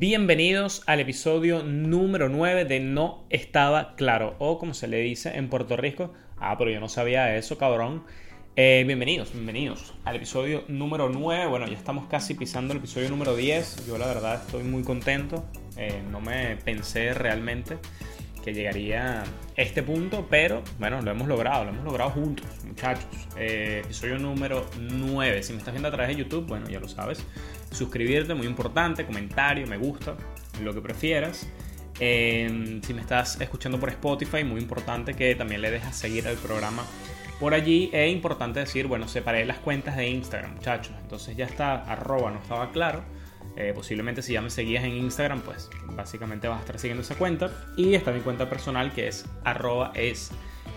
Bienvenidos al episodio número 9 de No Estaba Claro, o como se le dice en Puerto Rico, ah, pero yo no sabía eso, cabrón. Eh, bienvenidos, bienvenidos al episodio número 9. Bueno, ya estamos casi pisando el episodio número 10. Yo la verdad estoy muy contento. Eh, no me pensé realmente que llegaría este punto, pero bueno, lo hemos logrado, lo hemos logrado juntos, muchachos. Eh, episodio número 9. Si me estás viendo a través de YouTube, bueno, ya lo sabes. Suscribirte, muy importante, comentario, me gusta, lo que prefieras. Eh, si me estás escuchando por Spotify, muy importante que también le dejas seguir al programa por allí. Es importante decir, bueno, separé las cuentas de Instagram, muchachos. Entonces ya está, arroba, no estaba claro eh, posiblemente si ya me seguías en Instagram, pues básicamente vas a estar siguiendo esa cuenta. Y está mi cuenta personal que es arroba es.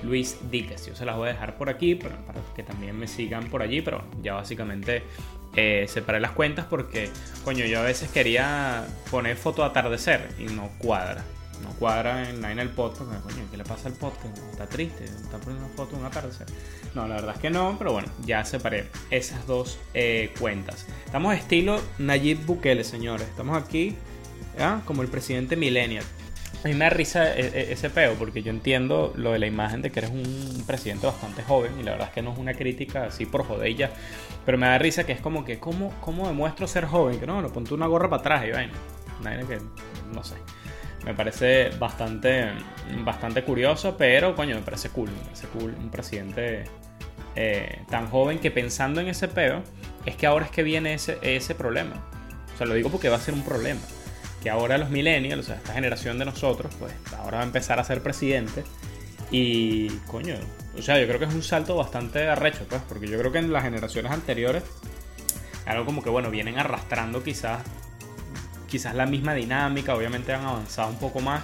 Yo se las voy a dejar por aquí para, que también me sigan por allí, pero ya básicamente eh, separé las cuentas porque, coño, yo a veces quería poner foto atardecer y no cuadra no cuadra en, en el podcast. Coño, ¿qué le pasa al podcast? Está triste, está poniendo una foto de un atardecer. No, la verdad es que no, pero bueno, ya separé esas dos eh, cuentas. Estamos estilo Nayib Bukele, señores. Estamos aquí como el presidente millennial. A mí me da risa e, e, ese peo, porque yo entiendo lo de la imagen de que eres un presidente bastante joven, y la verdad es que no es una crítica así por jodella, pero me da risa que es como que, ¿cómo, cómo demuestro ser joven? Que no, no, ponte una gorra para atrás y vaina. que, no sé. Me parece bastante, bastante curioso, pero coño, me parece cool. Me parece cool un presidente eh, tan joven que pensando en ese peo, es que ahora es que viene ese, ese problema. O sea, lo digo porque va a ser un problema. Que ahora los millennials, o sea, esta generación de nosotros, pues ahora va a empezar a ser presidente. Y, coño, o sea, yo creo que es un salto bastante arrecho, pues, porque yo creo que en las generaciones anteriores, algo como que, bueno, vienen arrastrando quizás quizás la misma dinámica, obviamente han avanzado un poco más,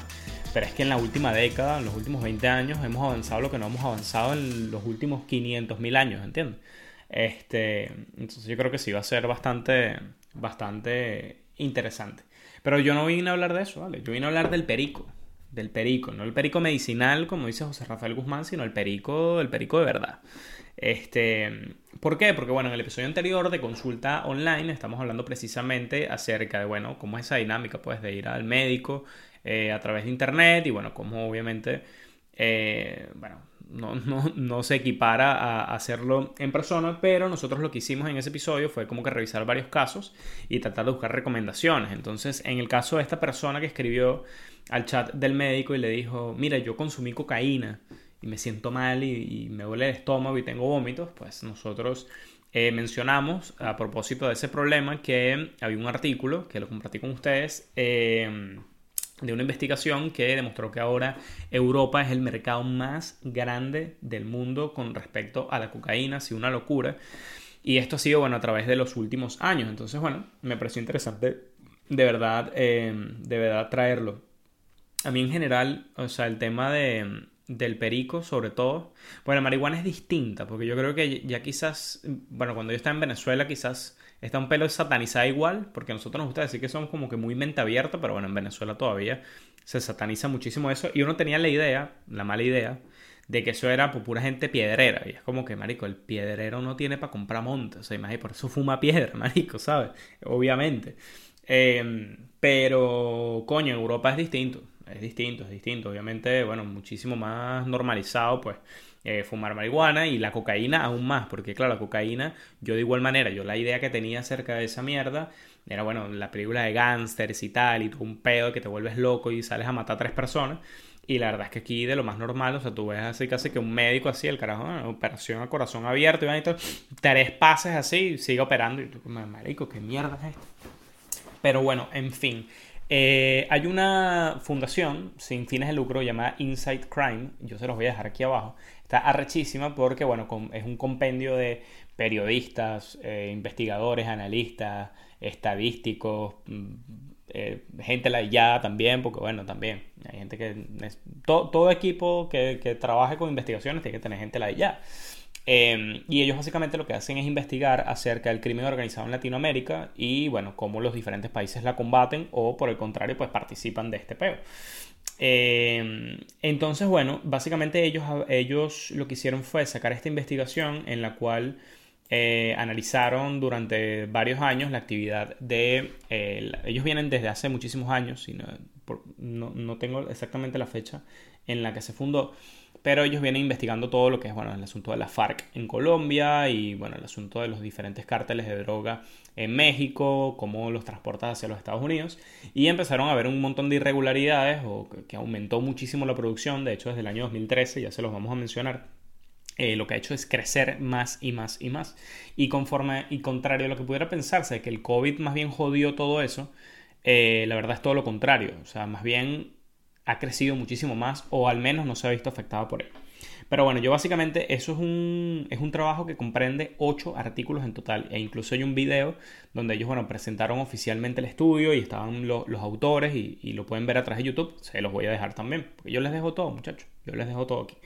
pero es que en la última década, en los últimos 20 años, hemos avanzado lo que no hemos avanzado en los últimos 500 mil años, ¿entiendes? Este, entonces yo creo que sí va a ser bastante, bastante interesante. Pero yo no vine a hablar de eso, ¿vale? Yo vine a hablar del perico, del perico, no el perico medicinal, como dice José Rafael Guzmán, sino el perico, el perico de verdad. Este, ¿Por qué? Porque bueno, en el episodio anterior de consulta online estamos hablando precisamente acerca de, bueno, cómo es esa dinámica, pues, de ir al médico eh, a través de internet y, bueno, cómo obviamente, eh, bueno, no, no, se equipara a hacerlo en persona, pero nosotros lo que hicimos en ese episodio fue como que revisar varios casos y tratar de buscar recomendaciones. Entonces, en el caso de esta persona que escribió al chat del médico y le dijo, mira, yo consumí cocaína y me siento mal y, me duele el estómago y tengo vómitos, pues nosotros eh, mencionamos a propósito de ese problema que había un artículo que lo compartí con ustedes eh, de una investigación que demostró que ahora Europa es el mercado más grande del mundo con respecto a la cocaína, sí, una locura. Y esto ha sido, bueno, a través de los últimos años. Entonces, bueno, me pareció interesante de verdad, eh, de verdad traerlo. A mí en general, o sea, el tema de, del perico, sobre todo. Bueno, la marihuana es distinta, porque yo creo que ya quizás, bueno, cuando yo estaba en Venezuela, quizás está un pelo satanizado igual, porque a nosotros nos gusta decir que somos como que muy mente abierta, pero bueno, en Venezuela todavía se sataniza muchísimo eso. Y uno tenía la idea, la mala idea, de que eso era por pura gente piedrera. Y es como que, marico, el piedrero no tiene para comprar montes. O sea, imagínate, por eso fuma piedra, marico, ¿sabes? Obviamente. Em, pero, coño, Europa es distinto es distinto, es distinto. Obviamente, bueno, muchísimo más normalizado, pues, eh, fumar marihuana y la cocaína aún más, porque claro, la cocaína, yo de igual manera, yo la idea que tenía acerca de esa mierda era, bueno, la película de gángsters y tal, y tú un pedo que te vuelves loco y sales a matar a tres personas. Y la verdad es que aquí de lo más normal, o sea, tú ves así casi que un médico así, el carajo, operación a corazón abierto y van tres pases así, sigue operando y tú marico, ¿qué mierda es esto? Pero bueno, en fin, eh, hay una fundación sin fines de lucro llamada Inside Crime, yo se los voy a dejar aquí abajo. Está arrechísima porque, bueno, es un compendio de periodistas, eh, investigadores, analistas, estadísticos, mm, eh, gente la ya también, porque, bueno, también hay gente que. todo, equipo que, trabaje con investigaciones tiene que tener gente la Em, y ellos básicamente lo que hacen es investigar acerca del crimen organizado en Latinoamérica y, bueno, cómo los diferentes países la combaten o, por el contrario, pues participan de este peo. Em, entonces, bueno, básicamente ellos, ellos lo que hicieron fue sacar esta investigación en la cual eh, analizaron durante varios años la actividad de... Eh, ellos vienen desde hace muchísimos años, no, no, tengo exactamente la fecha en la que se fundó, pero ellos vienen investigando todo lo que es bueno, el asunto de la FARC en Colombia y bueno, el asunto de los diferentes cárteles de droga en México, cómo los transporta hacia los Estados Unidos y empezaron a ver un montón de irregularidades o que aumentó muchísimo la producción, de hecho desde el año 2013, ya se los vamos a mencionar eh, lo que ha hecho es crecer más y más y más. Y conforme y contrario a lo que pudiera pensarse, que el COVID más bien jodió todo eso, eh, la verdad es todo lo contrario. O sea, más bien ha crecido muchísimo más o al menos no se ha visto afectado por él. Pero bueno, yo básicamente eso es un, es un trabajo que comprende 8 artículos en total e incluso hay un video donde ellos, bueno, presentaron oficialmente el estudio y estaban los autores y, lo pueden ver a través de YouTube. Se los voy a dejar también, porque yo les dejo todo, muchachos. Yo les dejo todo aquí.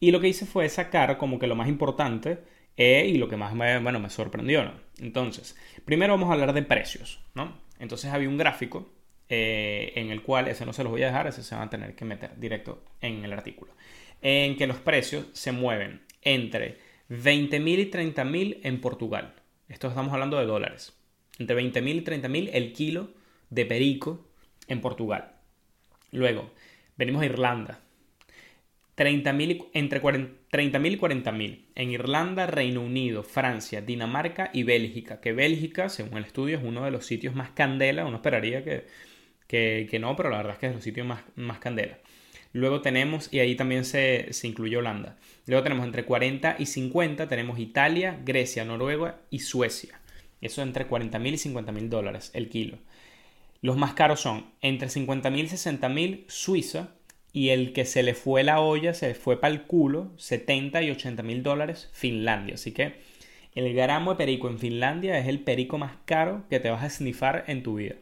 Y lo que hice fue sacar como que lo más importante eh, y lo que más me, bueno, me sorprendió. ¿no? Entonces, primero vamos a hablar de precios. ¿no? Entonces había un gráfico eh, en el cual, ese no se los voy a dejar, ese se van a tener que meter directo en el artículo, en que los precios se mueven entre 20.000 y 30.000 en Portugal. Esto estamos hablando de dólares. Entre 20.000 y 30.000 el kilo de perico en Portugal. Luego, venimos a Irlanda. 30 entre 30.000 y 40.000 en Irlanda, Reino Unido, Francia, Dinamarca y Bélgica. Que Bélgica, según el estudio, es uno de los sitios más candela. Uno esperaría que, que, no, pero la verdad es que es los sitios más, más candela. Luego tenemos, y ahí también se, se incluye Holanda. Luego tenemos entre 40 y 50, tenemos Italia, Grecia, Noruega y Suecia. Eso entre 40.000 y 50.000 dólares el kilo. Los más caros son entre 50.000 y 60.000 Suiza, y el que se le fue la olla, se le fue para el culo, 70 y 80 mil dólares, Finlandia. Así que el gramo de perico en Finlandia es el perico más caro que te vas a snifar en tu vida.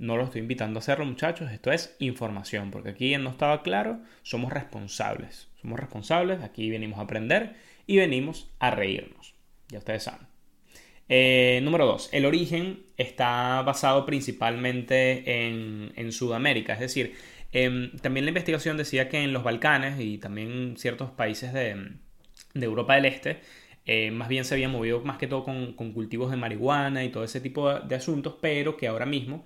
No lo estoy invitando a hacerlo, muchachos. Esto es información, porque aquí no estaba claro, somos responsables. Somos responsables, aquí venimos a aprender y venimos a reírnos. Ya ustedes saben. Eh, número 2. El origen está basado principalmente en, en Sudamérica, es decir, Em, también la investigación decía que en los Balcanes y también ciertos países de, Europa del Este, eh, más bien se habían movido más que todo con, cultivos de marihuana y todo ese tipo de, asuntos, pero que ahora mismo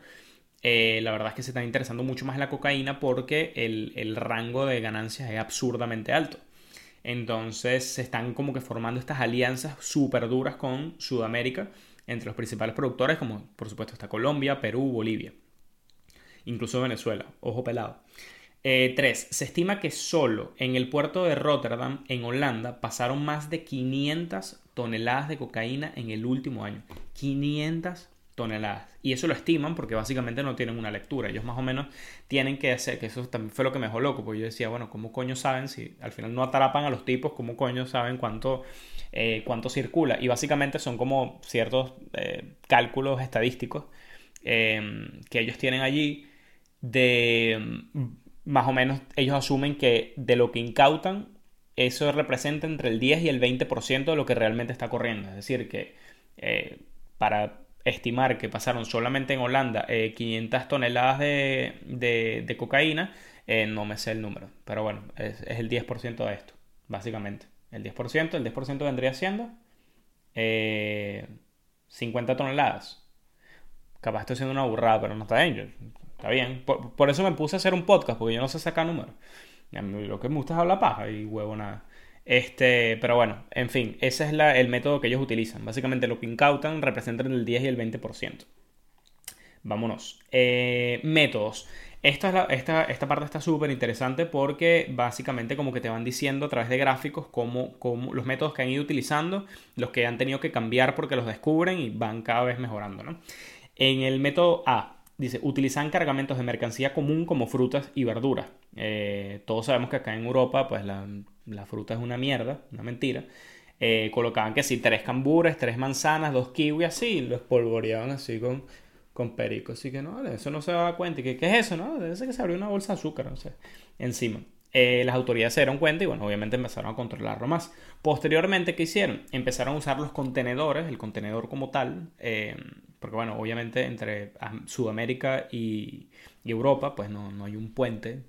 eh, la verdad es que se están interesando mucho más en la cocaína porque el, rango de ganancias es absurdamente alto. Entonces se están como que formando estas alianzas súper duras con Sudamérica entre los principales productores, como por supuesto está Colombia, Perú, Bolivia incluso Venezuela, ojo pelado. 3. Eh, se estima que solo en el puerto de Rotterdam, en Holanda, pasaron más de 500 toneladas de cocaína en el último año. 500 toneladas. Y eso lo estiman porque básicamente no tienen una lectura. Ellos más o menos tienen que hacer, que eso también fue lo que me dejó loco, porque yo decía, bueno, ¿cómo coño saben si al final no atrapan a los tipos? ¿Cómo coño saben cuánto, eh, cuánto circula? Y básicamente son como ciertos eh, cálculos estadísticos que ellos tienen allí de mm, más o menos ellos asumen que de lo que incautan, eso representa entre el 10 y el 20% de lo que realmente está corriendo. Es decir, que eh, para estimar que pasaron solamente en Holanda 500 eh, toneladas de, cocaína, eh, no me sé el número. Pero bueno, es, el 10% de esto, básicamente. El 10%, el 10% vendría siendo 50 toneladas. Capaz estoy haciendo una burrada, pero no está bien. Está bien. Por, eso me puse a hacer un podcast, porque yo no sé sacar números. Lo que me gusta es hablar paja y huevo nada. Este, pero bueno, en fin, ese es el método que ellos utilizan. Básicamente lo que incautan representan el 10 y el 20%. Vámonos. Eh, métodos. Esta, esta, esta, parte está súper interesante porque básicamente como que te van diciendo a través de gráficos cómo, cómo, los métodos que han ido utilizando, los que han tenido que cambiar porque los descubren y van cada vez mejorando. ¿no? En el método A, Dice, utilizan cargamentos de mercancía común como frutas y verduras. Eh, todos sabemos que acá en Europa, pues la, fruta es una mierda, una mentira. Eh, colocaban que sí, tres cambures, tres manzanas, dos kiwis, así, los polvoreaban así con, con perico. Así que no, eso no se daba cuenta. ¿Qué, ¿Qué es eso? No? Debe ser que se abrió una bolsa de azúcar, no sé, encima. Eh, las autoridades se dieron cuenta y bueno, obviamente empezaron a controlarlo más. Posteriormente, ¿qué hicieron? Empezaron a usar los contenedores, el contenedor como tal, eh, porque bueno, obviamente entre Sudamérica y, Europa, pues no, hay un puente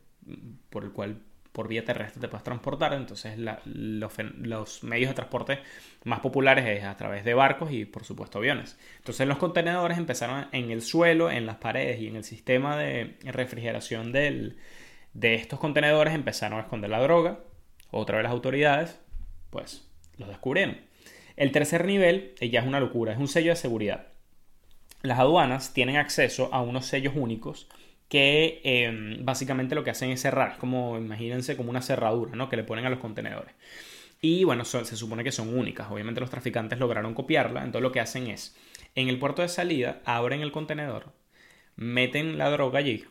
por el cual por vía terrestre te puedes transportar. Entonces los, medios de transporte más populares es a través de barcos y por supuesto aviones. Entonces los contenedores empezaron en el suelo, en las paredes y en el sistema de refrigeración de estos contenedores empezaron a esconder la droga. Otra vez las autoridades pues los descubrieron. El tercer nivel eh, ya es una locura, es un sello de seguridad. Las aduanas tienen acceso a unos sellos únicos que em, básicamente lo que hacen es cerrar, es como, imagínense, como una cerradura, ¿no? Que le ponen a los contenedores. Y bueno, se supone que son únicas. Obviamente los traficantes lograron copiarla, entonces lo que hacen es, en el puerto de salida, abren el contenedor, meten la droga allí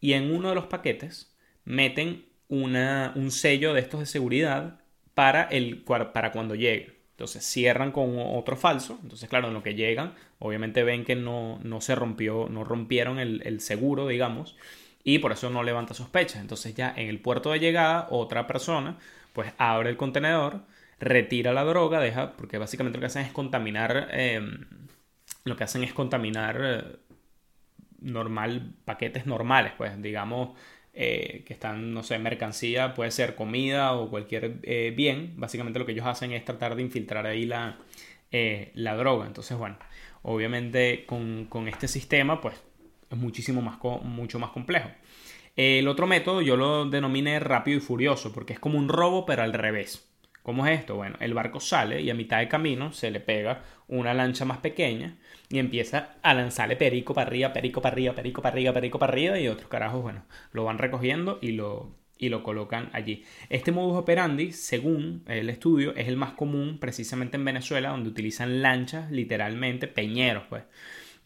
y en uno de los paquetes meten una, un sello de estos de seguridad para, el, para cuando llegue. Entonces cierran con otro falso. Entonces, claro, en lo que llegan, obviamente ven que no, no se rompió, no rompieron el, seguro, digamos, y por eso no levanta sospechas. Entonces, ya en el puerto de llegada, otra persona, pues abre el contenedor, retira la droga, deja, porque básicamente lo que hacen es contaminar, em, lo que hacen es contaminar eh, normal, paquetes normales, pues, digamos, eh, que están, no sé, mercancía, puede ser comida o cualquier eh, bien. Básicamente lo que ellos hacen es tratar de infiltrar ahí la, eh, la droga. Entonces, bueno, obviamente con, con, este sistema, pues es muchísimo más, mucho más complejo. El otro método yo lo denominé rápido y furioso, porque es como un robo, pero al revés. ¿Cómo es esto? Bueno, el barco sale y a mitad de camino se le pega una lancha más pequeña y empieza a lanzarle perico para arriba, perico para arriba, perico para arriba, perico para arriba y otros carajos, bueno, lo van recogiendo y lo, y lo colocan allí. Este modus operandi, según el estudio, es el más común precisamente en Venezuela, donde utilizan lanchas, literalmente, peñeros, pues,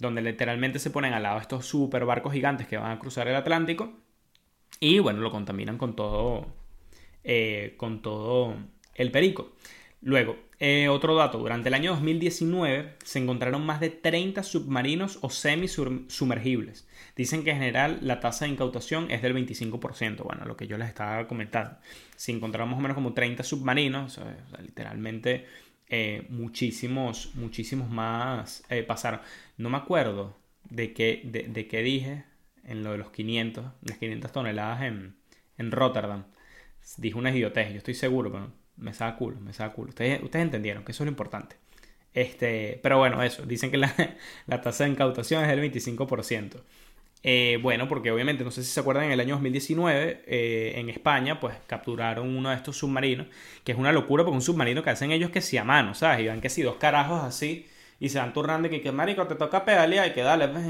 donde literalmente se ponen al lado estos super barcos gigantes que van a cruzar el Atlántico y, bueno, lo contaminan con todo, eh, con todo el perico. Luego, eh, otro dato, durante el año 2019 se encontraron más de 30 submarinos o semi-sumergibles. Dicen que en general la tasa de incautación es del 25%, bueno, lo que yo les estaba comentando. Si encontraron más o menos como 30 submarinos, literalmente eh, muchísimos, muchísimos más eh, pasaron. No me acuerdo de qué, de, qué dije en lo de los 500, las 500 toneladas en, en Rotterdam. Dije una idiotez, yo estoy seguro, pero me saca culo, me saca culo. Ustedes, ustedes entendieron que eso es lo importante. Este, pero bueno, eso. Dicen que la, tasa de incautación es del 25%. Eh, bueno, porque obviamente, no sé si se acuerdan, en el año 2019 eh, en España, pues capturaron uno de estos submarinos, que es una locura porque un submarino que hacen ellos que sí a mano, ¿sabes? Y van que si dos carajos así y se van turnando y que, que marico, te toca pedalear y que dale. Pues,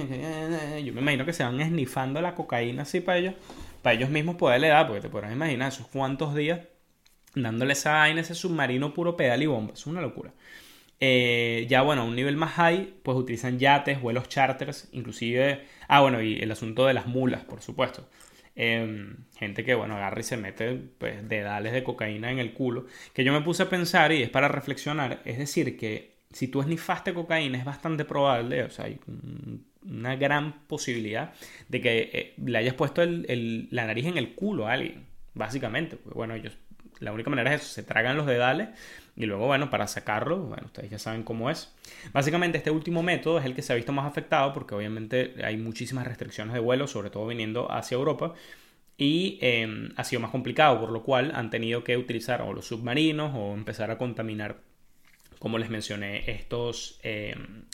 yo me imagino que se van esnifando la cocaína así para ellos, para ellos mismos poderle dar, porque te podrás imaginar esos cuantos días dándole esa vaina, ese submarino puro pedal y bomba. Es una locura. Eh, ya bueno, a un nivel más high, pues utilizan yates, vuelos charters, inclusive... Ah, bueno, y el asunto de las mulas, por supuesto. Em, gente que, bueno, agarra y se mete pues, dedales de cocaína en el culo. Que yo me puse a pensar y es para reflexionar. Es decir, que si tú esnifaste cocaína es bastante probable, o sea, hay una gran posibilidad de que eh, le hayas puesto la nariz en el culo a alguien, básicamente. Pues, bueno, ellos la única manera es eso, se tragan los dedales y luego, bueno, para sacarlo, bueno, ustedes ya saben cómo es. Básicamente este último método es el que se ha visto más afectado porque obviamente hay muchísimas restricciones de vuelo, sobre todo viniendo hacia Europa, y em, ha sido más complicado, por lo cual han tenido que utilizar o los submarinos o empezar a contaminar, como les mencioné, estos... Em,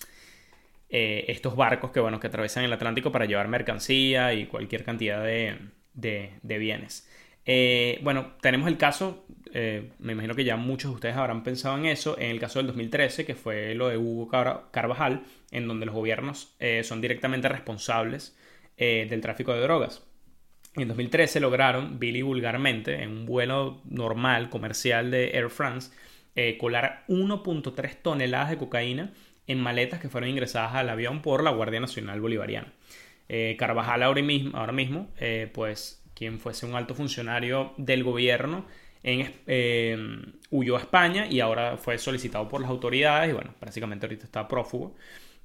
eh, estos barcos que, bueno, que atraviesan el Atlántico para llevar mercancía y cualquier cantidad de, de bienes. Eh, bueno, tenemos el caso, eh, me imagino que ya muchos de ustedes habrán pensado en eso, en el caso del 2013, que fue lo de Hugo Carvajal, en donde los gobiernos eh, son directamente responsables del tráfico de drogas. En 2013 lograron, Billy vulgarmente, en un vuelo normal, comercial de Air France, colar 1.3 toneladas de cocaína en maletas que fueron ingresadas al avión por la Guardia Nacional Bolivariana. Carvajal ahora mismo, ahora mismo pues fuese un alto funcionario del gobierno, en, eh, huyó a España y ahora fue solicitado por las autoridades y bueno, prácticamente ahorita está prófugo.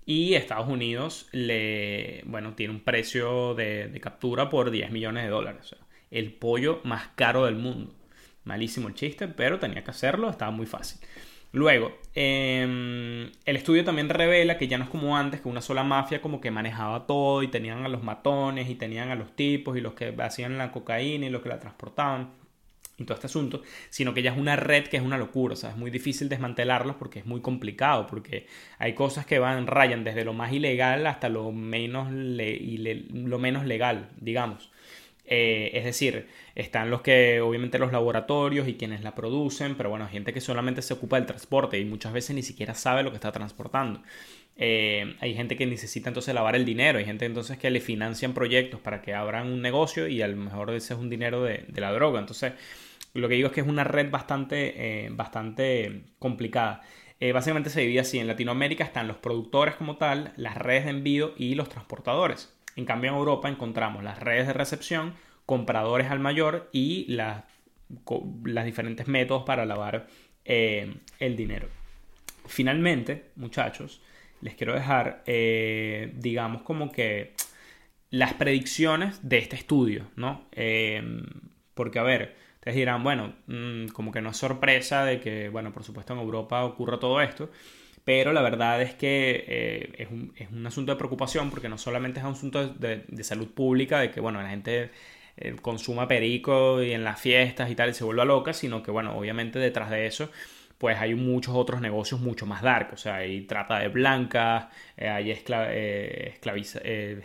Y Estados Unidos le, bueno, tiene un precio de, captura por 10 millones de dólares. el pollo más caro del mundo. Malísimo el chiste, pero tenía que hacerlo, estaba muy fácil. Luego, em, el estudio también revela que ya no es como antes, que una sola mafia como que manejaba todo y tenían a los matones y tenían a los tipos y los que hacían la cocaína y los que la transportaban. y todo este asunto, sino que ya es una red que es una locura, o sea, es muy difícil desmantelarlos porque es muy complicado, porque hay cosas que van, rayan desde lo más ilegal hasta lo menos, lo menos legal, digamos. Eh, es decir, están los que, obviamente, los laboratorios y quienes la producen, pero bueno, gente que solamente se ocupa del transporte y muchas veces ni siquiera sabe lo que está transportando. Eh, hay gente que necesita entonces lavar el dinero, hay gente entonces que le financian proyectos para que abran un negocio y a lo mejor ese es un dinero de, la droga. Entonces, lo que digo es que es una red bastante, eh, bastante complicada. básicamente se divide así, en Latinoamérica están los productores como tal, las redes de envío y los transportadores. En cambio, en Europa encontramos las redes de recepción, compradores al mayor y las, diferentes métodos para lavar eh, el dinero. Finalmente, muchachos, les quiero dejar, eh, digamos, como que las predicciones de este estudio, ¿no? Eh, porque, a ver, ustedes dirán, bueno, mm, como que no es sorpresa de que, bueno, por supuesto en Europa ocurra todo esto, pero la verdad es que eh, es, un, es, un, asunto de preocupación porque no solamente es un asunto de, de salud pública, de que bueno, la gente eh, consuma perico y en las fiestas y tal y se vuelva loca, sino que bueno, obviamente detrás de eso pues hay muchos otros negocios mucho más dark, o sea, hay trata de blancas, eh, hay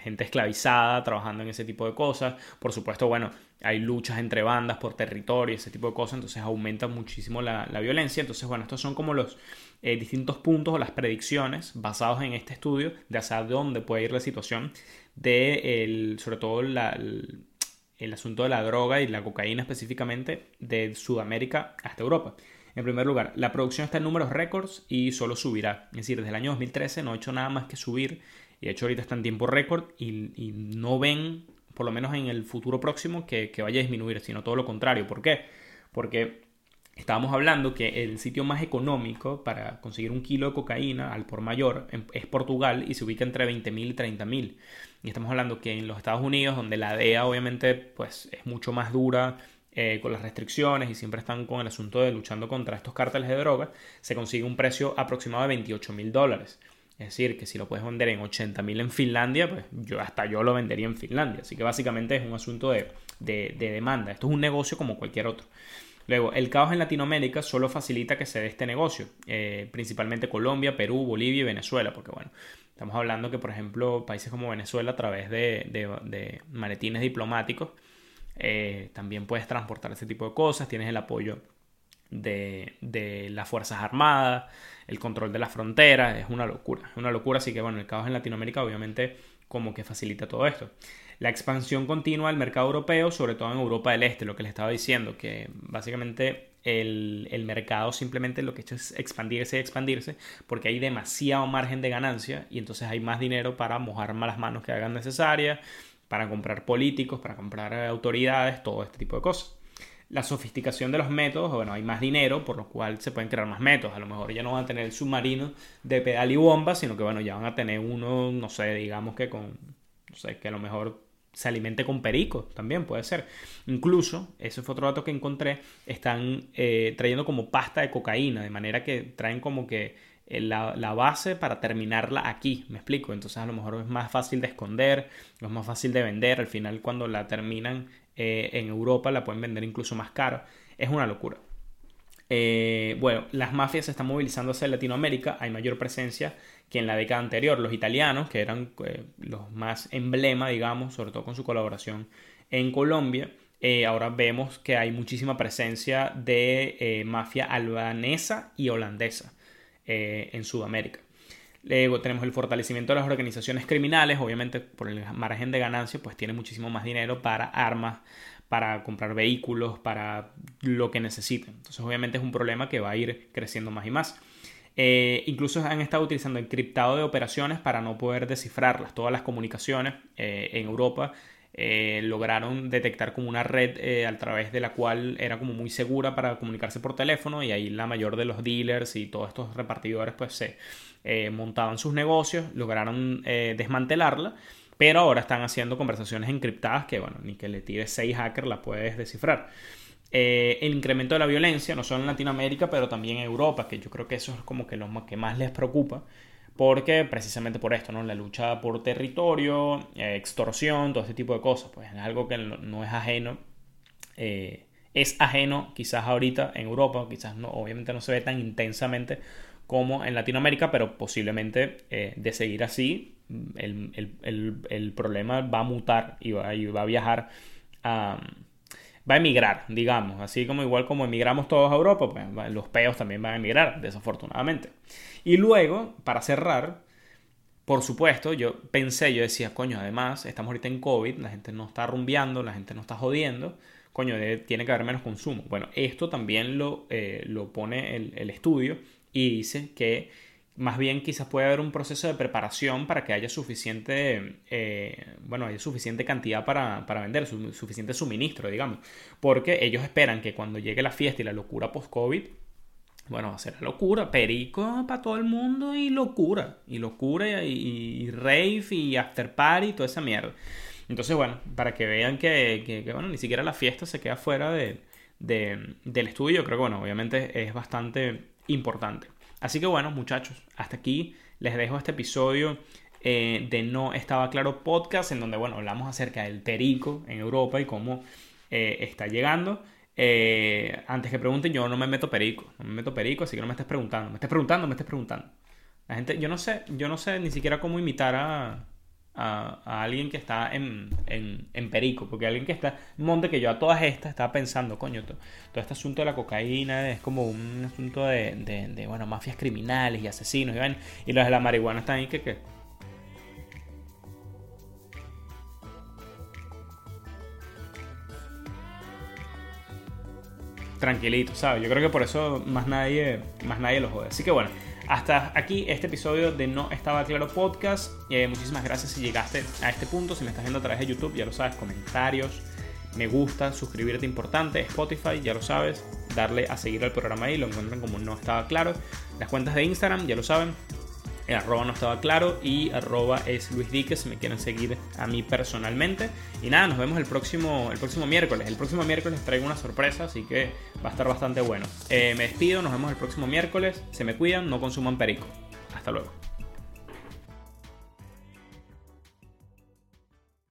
gente esclavizada trabajando en ese tipo de cosas, por supuesto, bueno, hay luchas entre bandas por territorio, ese tipo de cosas, entonces aumenta muchísimo la, la violencia, entonces bueno, estos son como los eh, distintos puntos o las predicciones basados en este estudio de hacia dónde puede ir la situación de, el, sobre todo el, asunto de la droga y la cocaína específicamente de Sudamérica hasta Europa. En primer lugar, la producción está en números récords y solo subirá. Es decir, desde el año 2013 no ha hecho nada más que subir y de hecho ahorita está en tiempo récord y, no ven, por lo menos en el futuro próximo, que, que vaya a disminuir, sino todo lo contrario. ¿Por qué? Porque Estábamos hablando que el sitio más económico para conseguir un kilo de cocaína al por mayor es Portugal y se ubica entre 20.000 y 30.000. Y estamos hablando que en los Estados Unidos, donde la DEA obviamente pues, es mucho más dura eh, con las restricciones y siempre están con el asunto de luchando contra estos cárteles de drogas, se consigue un precio aproximado de 28.000 dólares. Es decir, que si lo puedes vender en 80.000 en Finlandia, pues yo hasta yo lo vendería en Finlandia. Así que básicamente es un asunto de demanda. Esto es un negocio como cualquier otro. Luego, el caos en Latinoamérica solo facilita que se dé este negocio, eh, principalmente Colombia, Perú, Bolivia y Venezuela, porque bueno, estamos hablando que, por ejemplo, países como Venezuela, a través de, de, maletines diplomáticos, eh, también puedes transportar ese tipo de cosas, tienes el apoyo de, de, las Fuerzas Armadas, el control de las fronteras, es una locura, es una locura, así que bueno, el caos en Latinoamérica obviamente como que facilita todo esto la expansión continua del mercado europeo, sobre todo en Europa del Este, lo que les estaba diciendo, que básicamente el, mercado simplemente lo que ha hecho es expandirse y expandirse porque hay demasiado margen de ganancia y entonces hay más dinero para mojar más las manos que hagan necesarias, para comprar políticos, para comprar autoridades, todo este tipo de cosas. La sofisticación de los métodos, bueno, hay más dinero, por lo cual se pueden crear más métodos. A lo mejor ya no van a tener el submarino de pedal y bomba, sino que bueno, ya van a tener uno, no sé, digamos que con, no sé, que a lo mejor se alimente con perico, también puede ser. Incluso, ese fue otro dato que encontré, están eh, trayendo como pasta de cocaína, de manera que traen como que eh, la, base para terminarla aquí, me explico. Entonces a lo mejor es más fácil de esconder, es más fácil de vender, al final cuando la terminan eh, en Europa la pueden vender incluso más caro. Es una locura. bueno, las mafias se están movilizando hacia Latinoamérica, hay mayor presencia que en la década anterior los italianos, que eran eh, los más emblema, digamos, sobre todo con su colaboración en Colombia, eh, ahora vemos que hay muchísima presencia de eh, mafia albanesa y holandesa en Sudamérica. Luego tenemos el fortalecimiento de las organizaciones criminales, obviamente por el margen de ganancia, pues tiene muchísimo más dinero para armas, para comprar vehículos, para lo que necesiten. Entonces obviamente es un problema que va a ir creciendo más y más. Eh, incluso han estado utilizando encriptado de operaciones para no poder descifrarlas. Todas las comunicaciones eh, en Europa eh, lograron detectar como una red a través de la cual era como muy segura para comunicarse por teléfono y ahí la mayor de los dealers y todos estos repartidores pues se montaban sus negocios, lograron desmantelarla. Pero ahora están haciendo conversaciones encriptadas que, bueno, ni que le tires 6 hackers la puedes descifrar. Eh, el incremento de la violencia, no solo en Latinoamérica, pero también en Europa, que yo creo que eso es como que lo que más les preocupa, porque precisamente por esto, ¿no? La lucha por territorio, eh, extorsión, todo este tipo de cosas, pues es algo que no es ajeno eh, es ajeno quizás ahorita en Europa, quizás no, obviamente no se ve tan intensamente como en Latinoamérica, pero posiblemente de seguir así, el, problema va a mutar y va, va a viajar a... va a emigrar, digamos, así como igual como emigramos todos a Europa, pues los peos también van a emigrar, desafortunadamente. Y luego, para cerrar, por supuesto, yo pensé, yo decía, coño, además, estamos ahorita en COVID, la gente no está rumbeando, la gente no está jodiendo, coño, tiene que haber menos consumo. Bueno, esto también lo, eh, lo pone el, estudio y dice que más bien quizás puede haber un proceso de preparación para que haya suficiente, eh, bueno, haya suficiente cantidad para, para vender, suficiente suministro, digamos. Porque ellos esperan que cuando llegue la fiesta y la locura post-COVID, bueno, va a ser locura, perico para todo el mundo y locura, y locura y, rave y after party toda esa mierda. Entonces, bueno, para que vean que, bueno, ni siquiera la fiesta se queda fuera de, del estudio, creo que, bueno, obviamente es bastante importante. Así que, bueno, muchachos, hasta aquí les dejo este episodio eh, de No Estaba Claro Podcast, en donde, bueno, hablamos acerca del perico en Europa y cómo eh, está llegando. Eh, antes que pregunten, yo no me meto perico, no me meto perico, así que no me estés preguntando, me estés preguntando, me estés preguntando. La gente, yo no sé, yo no sé ni siquiera cómo imitar a, a, alguien que está en, en, Perico, porque alguien que está en Monte, que yo a todas estas estaba pensando, coño, todo, este asunto de la cocaína es como un asunto de, de, bueno, mafias criminales y asesinos, y, y los de la marihuana están ahí que, que tranquilito, ¿sabes? Yo creo que por eso más nadie, más nadie lo jode. Así que bueno, hasta aquí este episodio de No Estaba Claro Podcast. Eh, muchísimas gracias si llegaste a este punto. Si me estás viendo a través de YouTube, ya lo sabes, comentarios, me gusta, suscribirte importante, Spotify, ya lo sabes, darle a seguir al programa ahí, lo encuentran como No Estaba Claro. Las cuentas de Instagram, ya lo saben, el arroba no estaba claro y arroba es Luis Dique me quieren seguir a mí personalmente. Y nada, nos vemos el próximo, el próximo miércoles. El próximo miércoles traigo una sorpresa, así que va a estar bastante bueno. Eh, me despido, nos vemos el próximo miércoles. Se me cuidan, no consuman perico. Hasta luego.